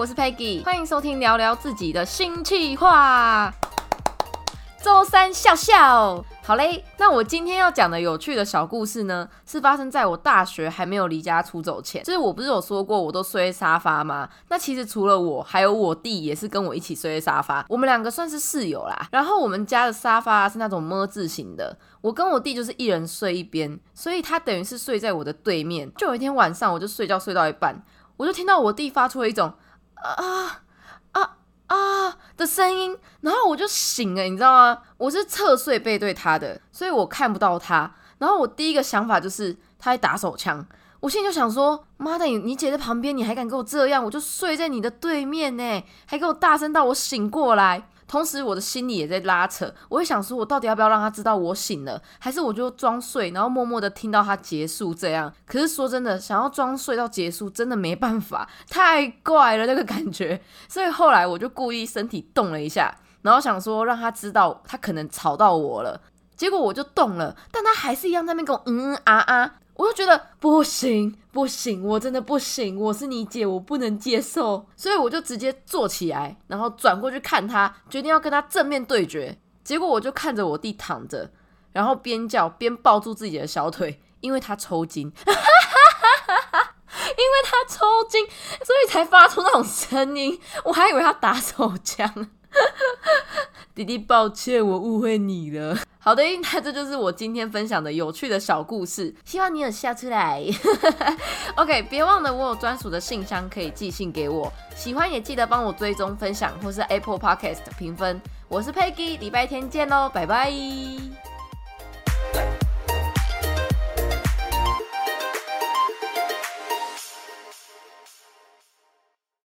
我是 Peggy，欢迎收听聊聊自己的新计划。周三笑笑，好嘞。那我今天要讲的有趣的小故事呢，是发生在我大学还没有离家出走前。就是我不是有说过我都睡沙发吗？那其实除了我，还有我弟也是跟我一起睡沙发。我们两个算是室友啦。然后我们家的沙发是那种么字形的，我跟我弟就是一人睡一边，所以他等于是睡在我的对面。就有一天晚上，我就睡觉睡到一半，我就听到我弟发出了一种啊啊。啊的声音，然后我就醒了，你知道吗？我是侧睡背对他的，所以我看不到他。然后我第一个想法就是他在打手枪，我心里就想说：妈的，你你姐在旁边，你还敢跟我这样？我就睡在你的对面呢，还给我大声到我醒过来。同时，我的心里也在拉扯，我会想说，我到底要不要让他知道我醒了，还是我就装睡，然后默默的听到他结束这样？可是说真的，想要装睡到结束，真的没办法，太怪了那个感觉。所以后来我就故意身体动了一下，然后想说让他知道他可能吵到我了。结果我就动了，但他还是一样在那边跟我嗯嗯啊啊。我就觉得不行不行，我真的不行，我是你姐，我不能接受，所以我就直接坐起来，然后转过去看他，决定要跟他正面对决。结果我就看着我弟躺着，然后边叫边抱住自己的小腿，因为他抽筋，因为他抽筋，所以才发出那种声音。我还以为他打手枪。弟弟，抱歉，我误会你了。好的，那这就是我今天分享的有趣的小故事，希望你有笑出来。OK，别忘了我有专属的信箱可以寄信给我，喜欢也记得帮我追踪分享或是 Apple Podcast 评分。我是 Peggy，礼拜天见喽，拜拜。